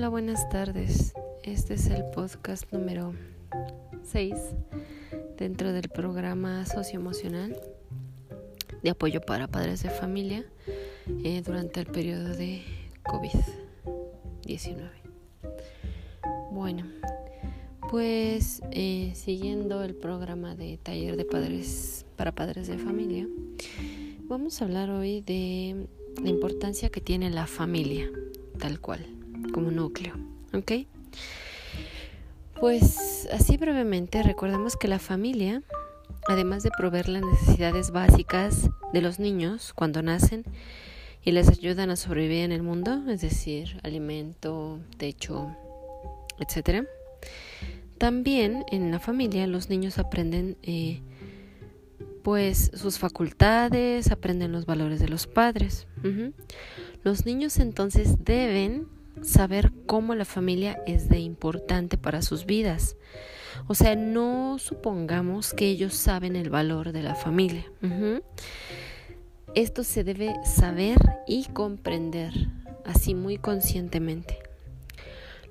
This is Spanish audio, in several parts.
Hola, buenas tardes. Este es el podcast número 6 dentro del programa socioemocional de apoyo para padres de familia eh, durante el periodo de COVID-19. Bueno, pues eh, siguiendo el programa de taller de padres para padres de familia, vamos a hablar hoy de la importancia que tiene la familia, tal cual, como núcleo. ¿Ok? Pues así brevemente, recordemos que la familia, además de proveer las necesidades básicas de los niños cuando nacen y les ayudan a sobrevivir en el mundo, es decir, alimento, techo, etc. También en la familia los niños aprenden eh, pues sus facultades, aprenden los valores de los padres. Los niños entonces deben saber cómo la familia es de importante para sus vidas. O sea, no supongamos que ellos saben el valor de la familia. Esto se debe saber y comprender, así muy conscientemente.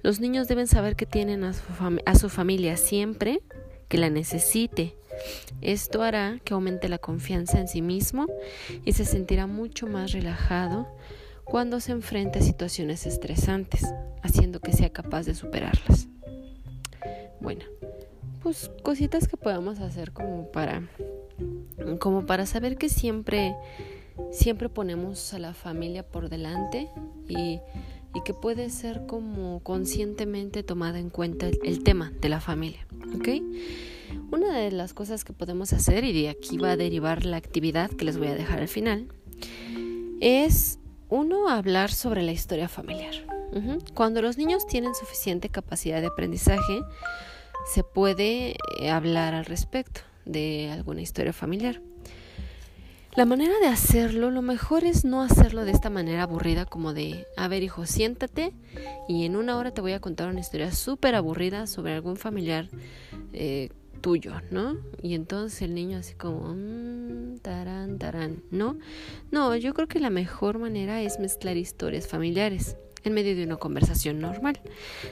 Los niños deben saber que tienen a su, familia siempre que la necesite esto hará que aumente la confianza en sí mismo y se sentirá mucho más relajado cuando se enfrente a situaciones estresantes, haciendo que sea capaz de superarlas. Bueno, pues cositas que podemos hacer como para como para saber que siempre siempre ponemos a la familia por delante y, y que puede ser como conscientemente tomada en cuenta el, tema de la familia. Una de las cosas que podemos hacer, y de aquí va a derivar la actividad que les voy a dejar al final, es uno hablar sobre la historia familiar. Cuando los niños tienen suficiente capacidad de aprendizaje, se puede eh, hablar al respecto de alguna historia familiar. La manera de hacerlo, lo mejor es no hacerlo de esta manera aburrida como de, a ver hijo, siéntate y en una hora te voy a contar una historia súper aburrida sobre algún familiar eh, tuyo, ¿no? Y entonces el niño así como, mmm, tarán, tarán, ¿no? No, yo creo que la mejor manera es mezclar historias familiares en medio de una conversación normal.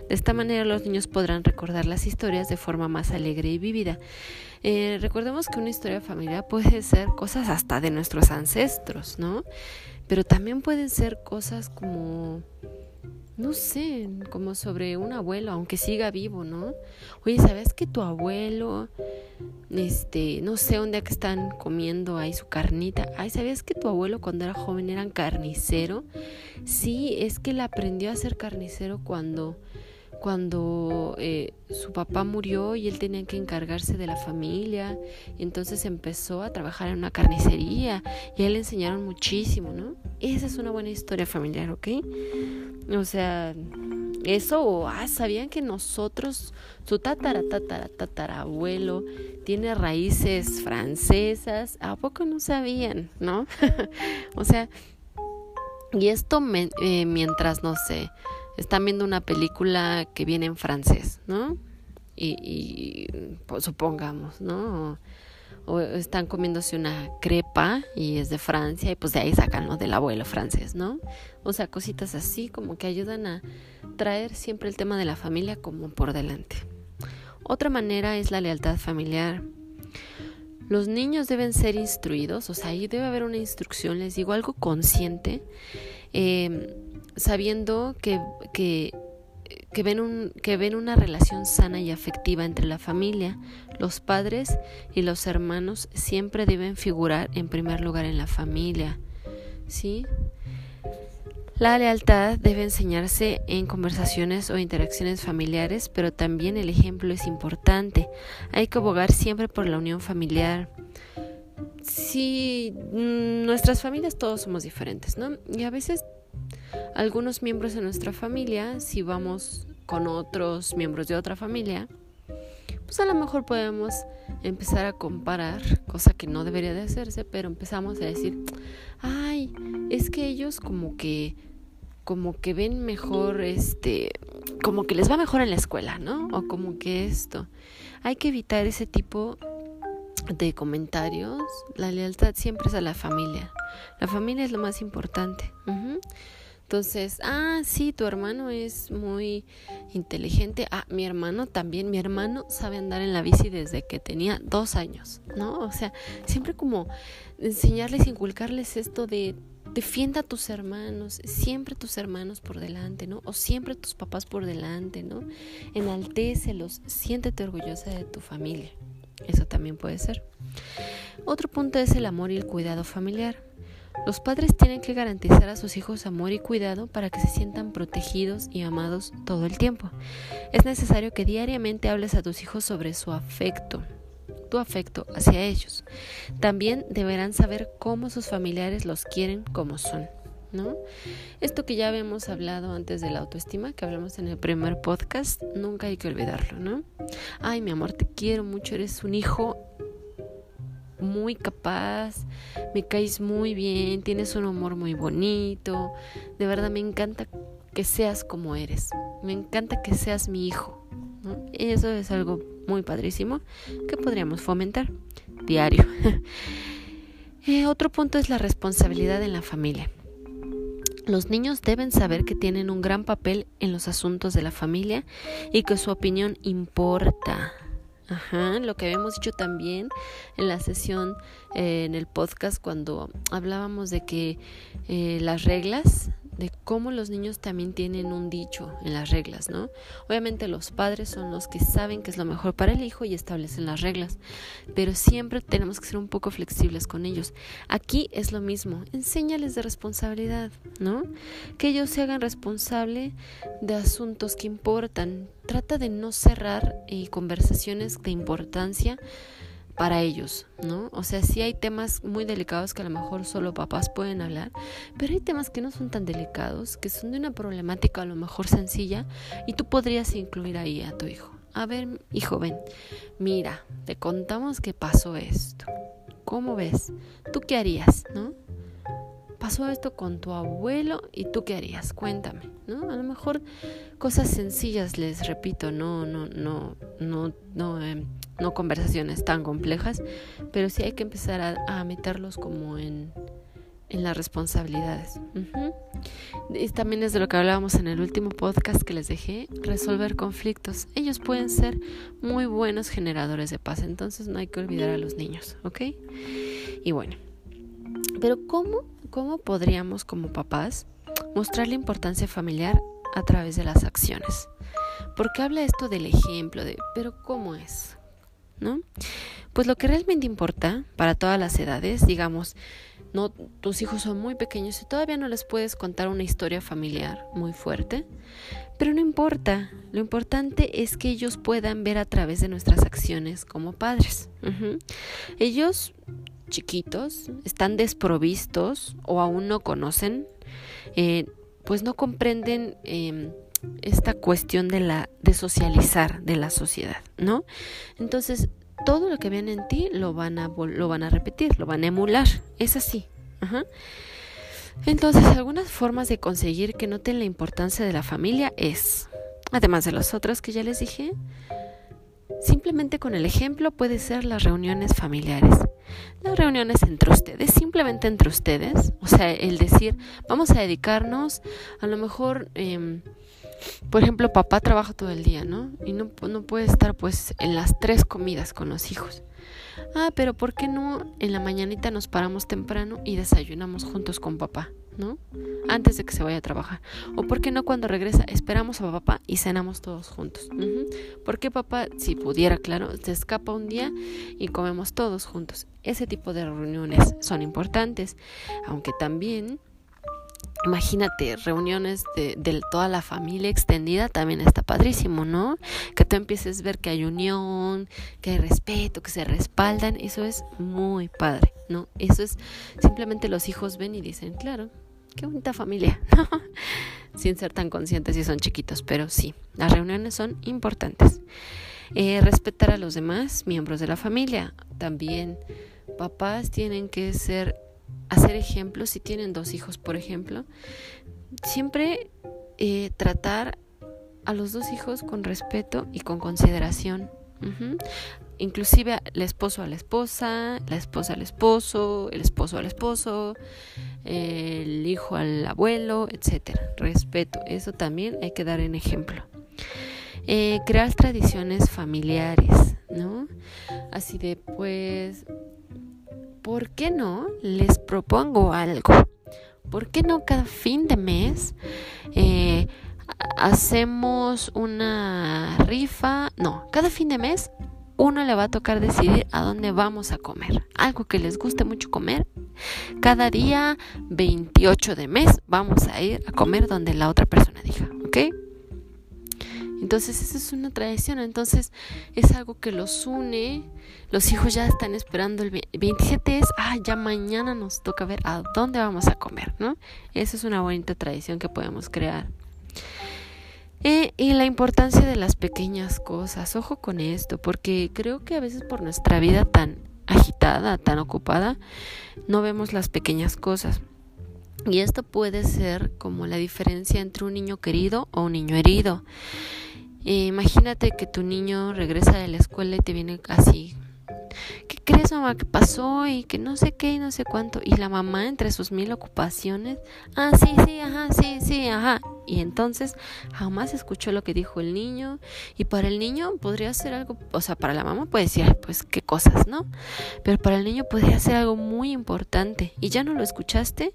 De esta manera los niños podrán recordar las historias de forma más alegre y vívida. Eh, recordemos que una historia familiar puede ser cosas hasta de nuestros ancestros, ¿no? Pero también pueden ser cosas como no sé, como sobre un abuelo, aunque siga vivo, ¿no? Oye, ¿sabes que tu abuelo, este, no sé, un día que están comiendo ahí su carnita, ay, ¿sabías que tu abuelo cuando era joven era carnicero? Sí, es que él aprendió a ser carnicero cuando cuando eh, su papá murió y él tenía que encargarse de la familia, entonces empezó a trabajar en una carnicería y a él le enseñaron muchísimo, ¿no? Esa es una buena historia familiar, ¿ok? O sea, eso, ah, sabían que nosotros, su tatara, tatara, tatarabuelo, tiene raíces francesas, ¿a poco no sabían, no? o sea, y esto me, eh, mientras, no sé, están viendo una película que viene en francés, ¿no? Y, pues, supongamos, ¿no? O, están comiéndose una crepa y es de Francia y pues de ahí sacan lo del abuelo francés, ¿no? O sea, cositas así como que ayudan a traer siempre el tema de la familia como por delante. Otra manera es la lealtad familiar. Los niños deben ser instruidos, o sea, ahí debe haber una instrucción, les digo algo consciente. Eh, sabiendo que, que, que, ven un, que ven una relación sana y afectiva entre la familia, los padres y los hermanos siempre deben figurar en primer lugar en la familia. ¿Sí? La lealtad debe enseñarse en conversaciones o interacciones familiares, pero también el ejemplo es importante. Hay que abogar siempre por la unión familiar. Sí, mm, nuestras familias todos somos diferentes, ¿no? Y a veces algunos miembros de nuestra familia, si vamos con otros miembros de otra familia, pues a lo mejor podemos empezar a comparar, cosa que no debería de hacerse, pero empezamos a decir, ay, es que ellos como que como que ven mejor este como que les va mejor en la escuela, ¿no? O como que esto. Hay que evitar ese tipo de comentarios. La lealtad siempre es a la familia. La familia es lo más importante. Entonces, ah, sí, tu hermano es muy inteligente. Ah, mi hermano también. Mi hermano sabe andar en la bici desde que tenía dos años, ¿no? O sea, siempre como enseñarles, inculcarles esto de defienda a tus hermanos, siempre tus hermanos por delante, ¿no? O siempre tus papás por delante, ¿no? Enaltécelos, siéntete orgullosa de tu familia. Eso también puede ser. Otro punto es el amor y el cuidado familiar. Los padres tienen que garantizar a sus hijos amor y cuidado para que se sientan protegidos y amados todo el tiempo. Es necesario que diariamente hables a tus hijos sobre su afecto, tu afecto hacia ellos. También deberán saber cómo sus familiares los quieren como son. ¿No? Esto que ya habíamos hablado antes de la autoestima, que hablamos en el primer podcast, nunca hay que olvidarlo, ¿no? Ay, mi amor, te quiero mucho, eres un hijo muy capaz, me caes muy bien, tienes un humor muy bonito, de verdad me encanta que seas como eres, me encanta que seas mi hijo. Eso es algo muy padrísimo que podríamos fomentar diario. Eh, otro punto es la responsabilidad en la familia. Los niños deben saber que tienen un gran papel en los asuntos de la familia y que su opinión importa. Ajá, lo que habíamos dicho también en la sesión, eh, en el podcast, cuando hablábamos de que eh, las reglas de cómo los niños también tienen un dicho en las reglas, ¿no? Obviamente los padres son los que saben que es lo mejor para el hijo y establecen las reglas, pero siempre tenemos que ser un poco flexibles con ellos. Aquí es lo mismo, enséñales de responsabilidad, ¿no? Que ellos se hagan responsable de asuntos que importan. Trata de no cerrar eh, conversaciones de importancia para ellos, ¿no? O sea, sí hay temas muy delicados que a lo mejor solo papás pueden hablar, pero hay temas que no son tan delicados, que son de una problemática a lo mejor sencilla y tú podrías incluir ahí a tu hijo. A ver, hijo, ven, mira, te contamos que pasó esto. ¿Cómo ves? ¿Tú qué harías, no? pasó esto con tu abuelo y tú qué harías, cuéntame, ¿no? A lo mejor cosas sencillas, les repito, no, no, no, no, no, em, no conversaciones tan complejas, pero sí hay que empezar a, meterlos como en, en las responsabilidades. Y también es de lo que hablábamos en el último podcast que les dejé, resolver conflictos. Ellos pueden ser muy buenos generadores de paz, entonces no hay que olvidar a los niños, ¿ok? Y bueno, pero ¿cómo, cómo podríamos como papás mostrar la importancia familiar a través de las acciones? Porque habla esto del ejemplo, de, pero ¿cómo es? ¿No? Pues lo que realmente importa para todas las edades, digamos, no tus hijos son muy pequeños y todavía no les puedes contar una historia familiar muy fuerte, pero no importa, lo importante es que ellos puedan ver a través de nuestras acciones como padres. Ellos chiquitos, están desprovistos o aún no conocen, eh, pues no comprenden em, esta cuestión de la de socializar de la sociedad, ¿no? Entonces todo lo que ven en ti lo van a lo van a repetir, lo van a emular, es así. Entonces algunas formas de conseguir que noten la importancia de la familia es, además de las otras que ya les dije, Simplemente con el ejemplo puede ser las reuniones familiares. Las reuniones entre ustedes, simplemente entre ustedes. O sea, el decir, vamos a dedicarnos, a lo mejor, eh, por ejemplo, papá trabaja todo el día, ¿no? Y no, no puede estar pues en las tres comidas con los hijos. Ah, pero ¿por qué no en la mañanita nos paramos temprano y desayunamos juntos con papá? ¿no? Antes de que se vaya a trabajar. O por qué no cuando regresa esperamos a papá y cenamos todos juntos. ¿Por qué papá, si pudiera, claro, se escapa un día y comemos todos juntos? Ese tipo de reuniones son importantes, aunque también Imagínate, reuniones de, toda la familia extendida también está padrísimo, ¿no? Que tú empieces a ver que hay unión, que hay respeto, que se respaldan, eso es muy padre, ¿no? Eso es, simplemente los hijos ven y dicen, claro, qué bonita familia, sin ser tan conscientes si son chiquitos, pero sí, las reuniones son importantes. Eh, respetar a los demás miembros de la familia. También papás tienen que ser, hacer ejemplos si tienen dos hijos, por ejemplo. Siempre eh, tratar a los dos hijos con respeto y con consideración. inclusive el esposo a la esposa, la esposa al esposo, el esposo al esposo, el hijo al abuelo, etcétera. Respeto, eso también hay que dar en ejemplo. Eh, crear tradiciones familiares, ¿no? Así de, pues, ¿por qué no les propongo algo? ¿Por qué no cada fin de mes eh, hacemos una rifa? No, cada fin de mes uno le va a tocar decidir a dónde vamos a comer. Algo que les guste mucho comer. Cada día 28 de mes vamos a ir a comer donde la otra persona diga, ¿ok? Entonces esa es una tradición, entonces es algo que los une, los hijos ya están esperando el 27 es, ah, ya mañana nos toca ver a dónde vamos a comer, ¿no? Esa es una bonita tradición que podemos crear. Eh, y la importancia de las pequeñas cosas, ojo con esto, porque creo que a veces por nuestra vida tan agitada, tan ocupada, no vemos las pequeñas cosas. Y esto puede ser como la diferencia entre un niño querido o un niño herido. Imagínate que tu niño regresa de la escuela y te viene así ¿qué crees mamá que pasó? Y que no sé qué y no sé cuánto. Y la mamá entre sus mil ocupaciones, ah, sí, sí, ajá, sí, sí, ajá. Y entonces jamás escuchó lo que dijo el niño. Y para el niño podría ser algo, o sea, para la mamá puede decir, pues qué cosas, ¿no? Pero para el niño podría ser algo muy importante. Y ya no lo escuchaste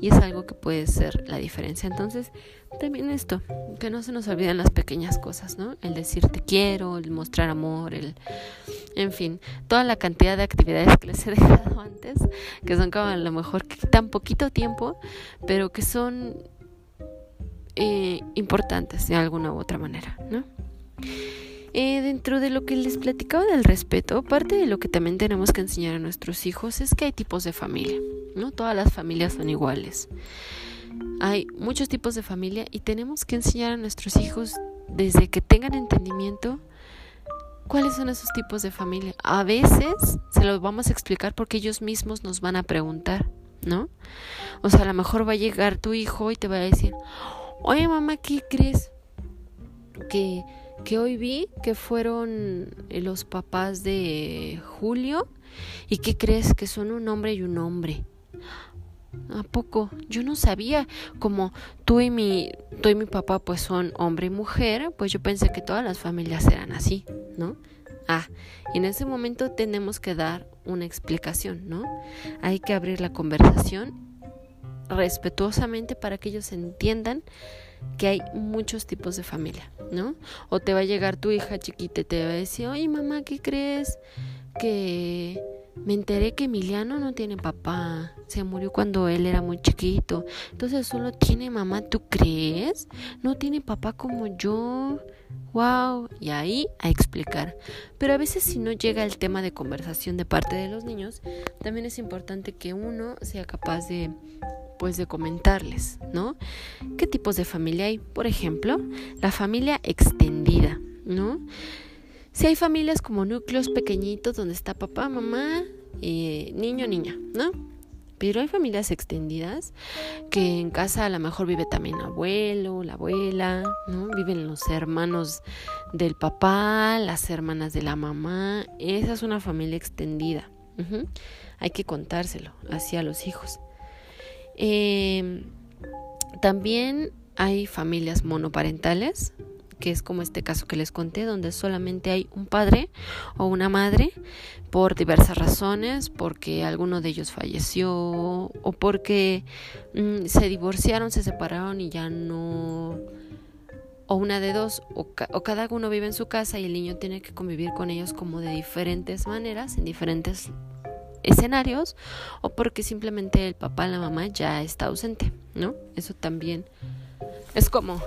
y es algo que puede ser la diferencia. Entonces, también esto, que no se nos olviden las pequeñas cosas, ¿no? El decir te quiero, el mostrar amor, el, en fin, toda la cantidad de actividades que les he dejado antes, que son como a lo mejor quitan poquito tiempo, pero que son eh, importantes de alguna u otra manera, ¿no? Eh, dentro de lo que les platicaba del respeto, parte de lo que también tenemos que enseñar a nuestros hijos es que hay tipos de familia, ¿no? Todas las familias son iguales. Hay muchos tipos de familia y tenemos que enseñar a nuestros hijos desde que tengan entendimiento cuáles son esos tipos de familia. A veces se los vamos a explicar porque ellos mismos nos van a preguntar, ¿no? O sea, a lo mejor va a llegar tu hijo y te va a decir, oye mamá, ¿qué crees? Que, que hoy vi que fueron los papás de Julio y que crees que son un hombre y un hombre. ¿A poco? Yo no sabía como tú y mi tú y mi papá pues son hombre y mujer, pues yo pensé que todas las familias eran así, ¿no? Ah, en ese momento tenemos que dar una explicación, ¿no? Hay que abrir la conversación respetuosamente para que ellos entiendan que hay muchos tipos de familia, ¿no? O te va a llegar tu hija chiquita y te va a decir, oye mamá, ¿qué crees? Que me enteré que Emiliano no tiene papá. Se murió cuando él era muy chiquito. Entonces solo tiene mamá, ¿tú crees? No tiene papá como yo. Wow. Y ahí a explicar. Pero a veces si no llega el tema de conversación de parte de los niños, también es importante que uno sea capaz de pues de comentarles, ¿no? ¿Qué tipos de familia hay? Por ejemplo, la familia extendida, ¿no? Si hay familias como núcleos pequeñitos donde está papá, mamá, eh, niño, niña, ¿no? Pero hay familias extendidas que en casa a lo mejor vive también abuelo, la abuela, ¿no? Viven los hermanos del papá, las hermanas de la mamá. Esa es una familia extendida. Hay que contárselo así a los hijos. Em, también hay familias monoparentales, que es como este caso que les conté, donde solamente hay un padre o una madre por diversas razones, porque alguno de ellos falleció o porque mm, se divorciaron, se separaron y ya no o una de dos, o, cada uno vive en su casa y el niño tiene que convivir con ellos como de diferentes maneras, en diferentes escenarios, o porque simplemente el papá, la mamá ya está ausente, ¿no? Eso también es como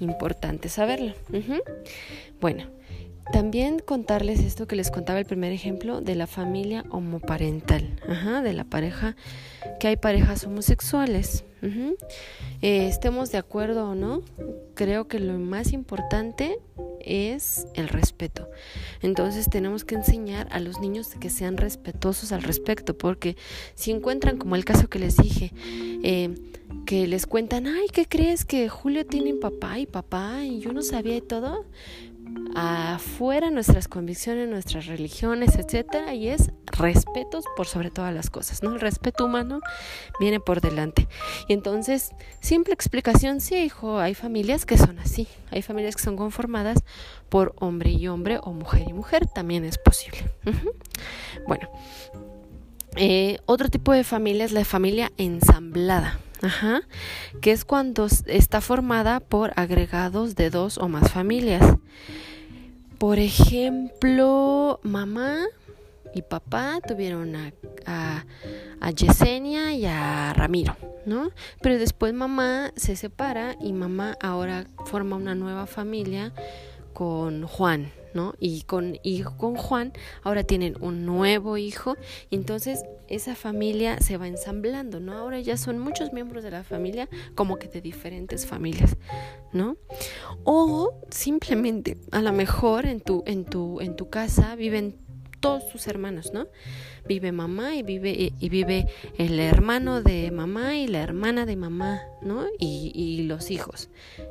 importante saberlo. Bueno, también contarles esto que les contaba el primer ejemplo de la familia homoparental, de la pareja, que hay parejas homosexuales. Eh, estemos de acuerdo o no, creo que lo más importante es el respeto. Entonces tenemos que enseñar a los niños que sean respetuosos al respecto, porque si encuentran, como el caso que les dije, eh, que les cuentan, ay, ¿qué crees que Julio tiene papá y papá y yo no sabía y todo? Afuera nuestras convicciones, nuestras religiones, etcétera, y es respeto por sobre todas las cosas, ¿no? El respeto humano viene por delante. Y entonces, simple explicación, sí, hijo, hay familias que son así, hay familias que son conformadas por hombre y hombre o mujer y mujer, también es posible. Bueno, eh, otro tipo de familia es la familia ensamblada. Ajá, que es cuando está formada por agregados de dos o más familias. Por ejemplo, mamá y papá tuvieron a, a, Yesenia y a Ramiro, ¿no? Pero después mamá se separa y mamá ahora forma una nueva familia con Juan, ¿no? Y con, hijo con Juan ahora tienen un nuevo hijo y entonces esa familia se va ensamblando, ¿no? Ahora ya son muchos miembros de la familia como que de diferentes familias, ¿no? O simplemente a lo mejor en tu en tu en tu casa viven todos tus hermanos, ¿no? Vive mamá y vive y, vive el hermano de mamá y la hermana de mamá, ¿no? Y, los hijos.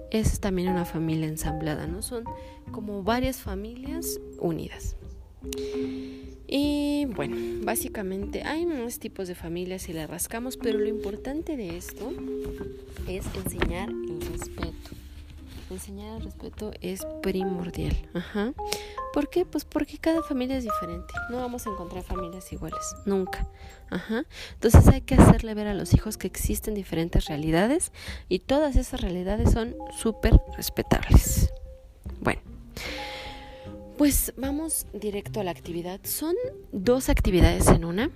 Es también una familia ensamblada, ¿no? Son como varias familias unidas. Y bueno, básicamente hay unos tipos de familias y la rascamos, pero lo importante de esto es enseñar el respeto enseñar el respeto es primordial. Ajá. ¿Por qué? Pues porque cada familia es diferente. No vamos a encontrar familias iguales, nunca. Ajá. Entonces hay que hacerle ver a los hijos que existen diferentes realidades y todas esas realidades son súper respetables. Bueno. Pues vamos directo a la actividad. Son dos actividades en una.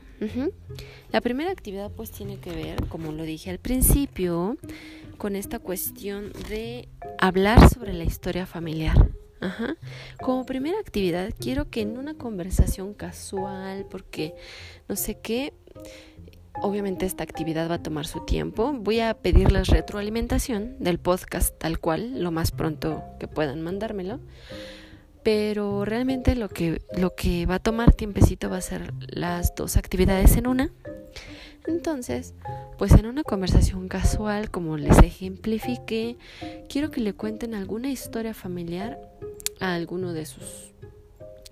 La primera actividad pues tiene que ver, como lo dije al principio, con esta cuestión de hablar sobre la historia familiar. Ajá. Como primera actividad, quiero que en una conversación casual, porque no sé qué, obviamente esta actividad va a tomar su tiempo, voy a pedirles retroalimentación del podcast tal cual, lo más pronto que puedan mandármelo. Pero realmente lo que, lo que va a tomar tiempecito va a ser las dos actividades en una. Entonces, pues en una conversación casual, como les ejemplifiqué, quiero que le cuenten alguna historia familiar a alguno de sus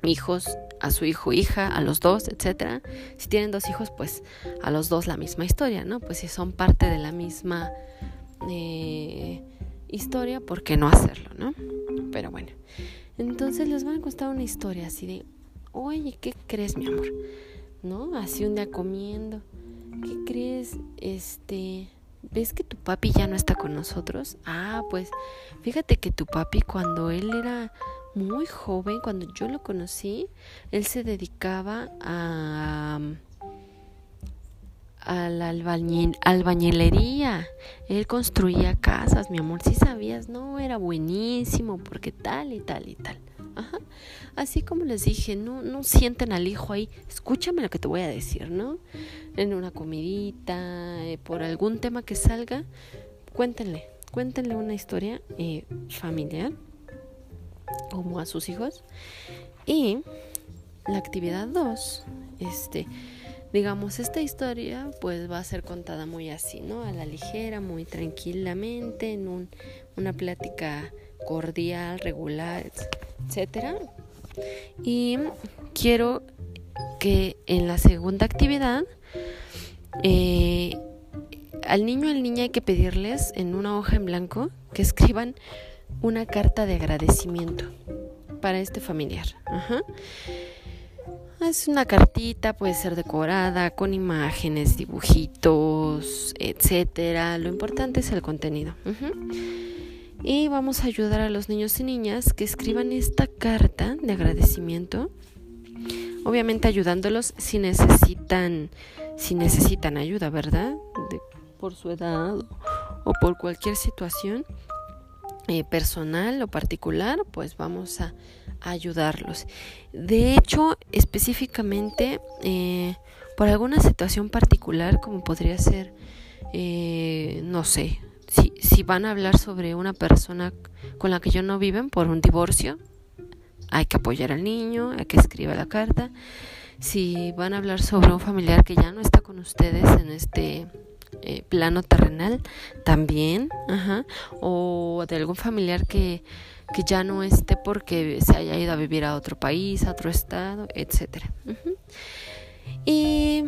hijos, a su hijo, hija, a los dos, etcétera. Si tienen dos hijos, pues a los dos la misma historia, ¿no? Pues si son parte de la misma eh, historia, ¿por qué no hacerlo, no? Pero bueno, entonces les van a contar una historia así de, oye, ¿qué crees, mi amor? ¿No? Así un día comiendo ¿qué crees? Este, ¿ves que tu papi ya no está con nosotros? Ah, pues fíjate que tu papi cuando él era muy joven, cuando yo lo conocí, él se dedicaba a a la albañilería. Él construía casas, mi amor. Si sabías, no, era buenísimo porque tal y tal y tal. Ajá. Así como les dije, no, no sienten al hijo ahí, escúchame lo que te voy a decir, ¿no? En una comidita, eh, por algún tema que salga, cuéntenle, cuéntenle una historia eh, familiar, como a sus hijos. Y la actividad 2, este, digamos, esta historia pues va a ser contada muy así, ¿no? A la ligera, muy tranquilamente, en un, una plática cordial, regular, etcétera. Y quiero que en la segunda actividad eh, al niño o al niña hay que pedirles en una hoja en blanco que escriban una carta de agradecimiento para este familiar. Es una cartita, puede ser decorada con imágenes, dibujitos, etcétera. Lo importante es el contenido. Y vamos a ayudar a los niños y niñas que escriban esta carta de agradecimiento. Obviamente ayudándolos si necesitan, si necesitan ayuda, ¿verdad? por su edad o, por cualquier situación eh, personal o particular, pues vamos a, ayudarlos. De hecho, específicamente eh, por alguna situación particular, como podría ser, eh, no sé, si, si van a hablar sobre una persona con la que yo no viven por un divorcio, hay que apoyar al niño, hay que escribir la carta. Si van a hablar sobre un familiar que ya no está con ustedes en este eh, plano terrenal también, ajá, o de algún familiar que, que ya no esté porque se haya ido a vivir a otro país, a otro estado, etcétera. Y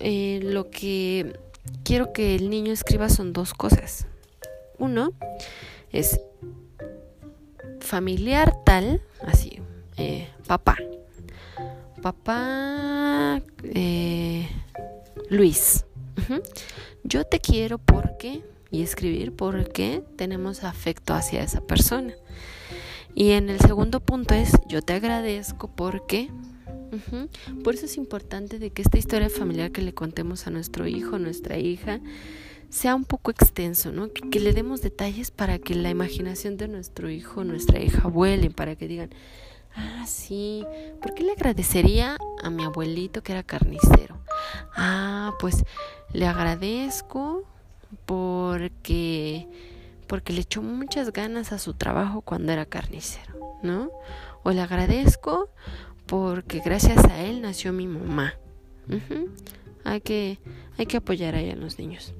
eh, lo que quiero que el niño escriba son dos cosas. Uno es familiar tal, así, eh, papá. Papá eh, Luis. Yo te quiero porque, y escribir porque tenemos afecto hacia esa persona. Y en el segundo punto es, yo te agradezco porque, por eso es importante de que esta historia familiar que le contemos a nuestro hijo, nuestra hija, sea un poco extenso, ¿no? Que, le demos detalles para que la imaginación de nuestro hijo, nuestra hija vuele, para que digan, ah, sí, ¿por qué le agradecería a mi abuelito que era carnicero? Ah, pues le agradezco porque porque le echó muchas ganas a su trabajo cuando era carnicero, ¿no? O le agradezco porque gracias a él nació mi mamá. hay, que, hay que apoyar ahí a los niños.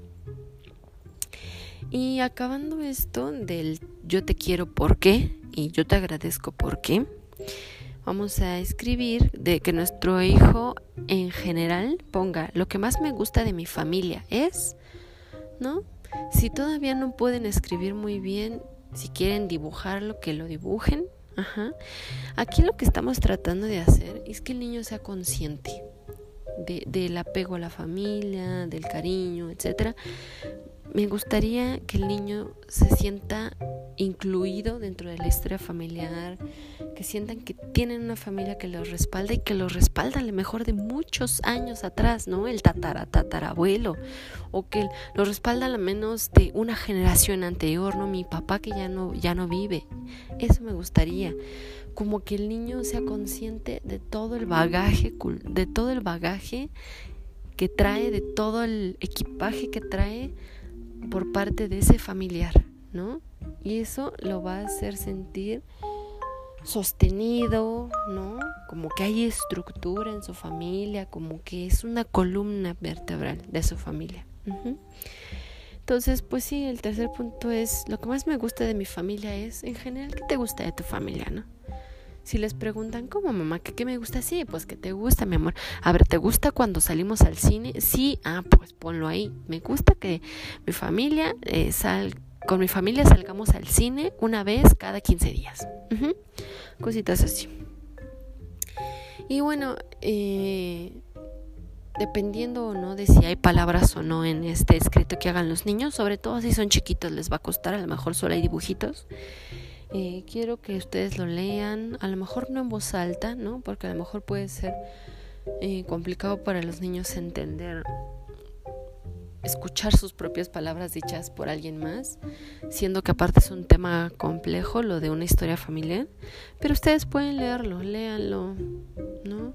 Y acabando esto del yo te quiero por qué y yo te agradezco por qué, vamos a escribir de que nuestro hijo en general ponga lo que más me gusta de mi familia es, ¿no? Si todavía no pueden escribir muy bien, si quieren dibujarlo, que lo dibujen. Ajá. Aquí lo que estamos tratando de hacer es que el niño sea consciente de, del apego a la familia, del cariño, etcétera, me gustaría que el niño se sienta incluido dentro de la historia familiar, que sientan que tienen una familia que los respalda y que los respalda a lo mejor de muchos años atrás, ¿no? El tatara, tatarabuelo, o que los respalda a menos de una generación anterior, ¿no? Mi papá que ya no, ya no vive. Eso me gustaría. Como que el niño sea consciente de todo el bagaje, de todo el bagaje que trae, de todo el equipaje que trae por parte de ese familiar, ¿no? Y eso lo va a hacer sentir sostenido, ¿no? Como que hay estructura en su familia, como que es una columna vertebral de su familia. Entonces, pues sí, el tercer punto es, lo que más me gusta de mi familia es, en general, ¿qué te gusta de tu familia, no? Si les preguntan, ¿cómo mamá? ¿Qué, me gusta? Sí, pues que te gusta, mi amor. A ver, ¿te gusta cuando salimos al cine? Sí, ah, pues ponlo ahí. Me gusta que mi familia eh, sal, con mi familia salgamos al cine una vez cada 15 días. Cositas así. Y bueno, eh, dependiendo o no de si hay palabras o no en este escrito que hagan los niños, sobre todo si son chiquitos les va a costar, a lo mejor solo hay dibujitos. Eh, quiero que ustedes lo lean, a lo mejor no en voz alta, ¿no? Porque a lo mejor puede ser eh, complicado para los niños entender, escuchar sus propias palabras dichas por alguien más, siendo que aparte es un tema complejo, lo de una historia familiar, pero ustedes pueden leerlo, léanlo, ¿no?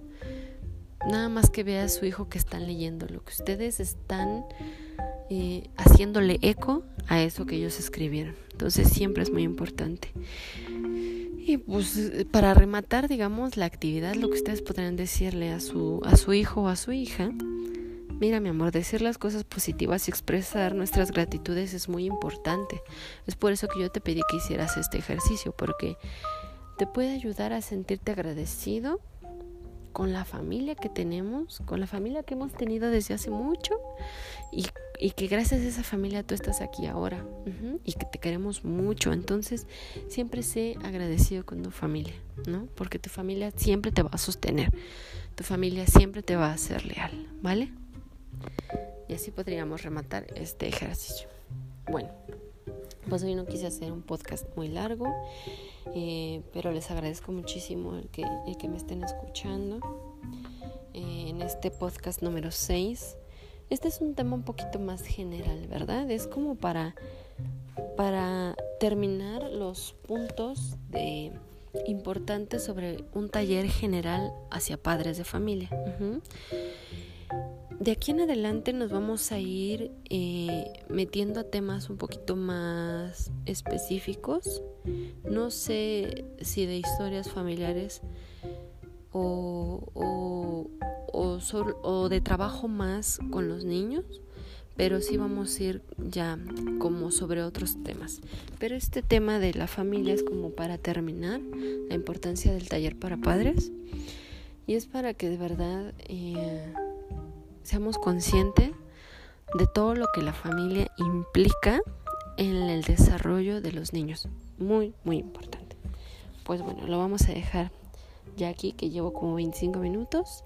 Nada más que vea a su hijo que están leyendo, lo que ustedes están eh, haciéndole eco a eso que ellos escribieron. Entonces siempre es muy importante. Y pues para rematar, digamos, la actividad, lo que ustedes podrían decirle a su, a su hijo o a su hija, mira mi amor, decir las cosas positivas y expresar nuestras gratitudes es muy importante. Es por eso que yo te pedí que hicieras este ejercicio, porque te puede ayudar a sentirte agradecido con la familia que tenemos, con la familia que hemos tenido desde hace mucho y, que gracias a esa familia tú estás aquí ahora y que te queremos mucho. Entonces, siempre sé agradecido con tu familia, ¿no? Porque tu familia siempre te va a sostener, tu familia siempre te va a ser leal, ¿vale? Y así podríamos rematar este ejercicio. Bueno, pues hoy no quise hacer un podcast muy largo. Eh, pero les agradezco muchísimo el que, el que me estén escuchando eh, en este podcast número 6. Este es un tema un poquito más general, ¿verdad? Es como para, para terminar los puntos de importantes sobre un taller general hacia padres de familia de aquí en adelante nos vamos a ir eh, metiendo a temas un poquito más específicos. No sé si de historias familiares o, o, o, de trabajo más con los niños, pero sí vamos a ir ya como sobre otros temas. Pero este tema de la familia es como para terminar la importancia del taller para padres y es para que de verdad eh, seamos conscientes de todo lo que la familia implica en el desarrollo de los niños. Muy, muy importante. Pues bueno, lo vamos a dejar ya aquí, que llevo como 25 minutos.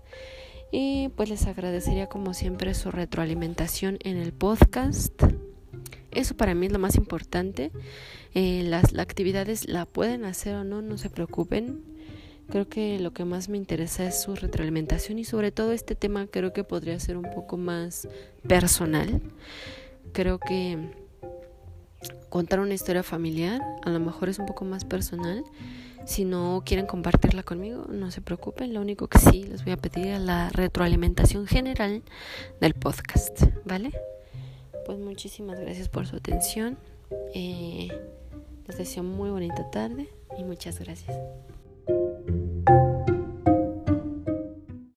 Y pues les agradecería como siempre su retroalimentación en el podcast. Eso para mí es lo más importante. Eh, las, las actividades la pueden hacer o no, no se preocupen. Creo que lo que más me interesa es su retroalimentación y sobre todo este tema creo que podría ser un poco más personal. Creo que contar una historia familiar a lo mejor es un poco más personal. Si no quieren compartirla conmigo, no se preocupen. Lo único que sí les voy a pedir es la retroalimentación general del podcast, ¿vale? Pues muchísimas gracias por su atención. Eh, les deseo muy bonita tarde y muchas gracias.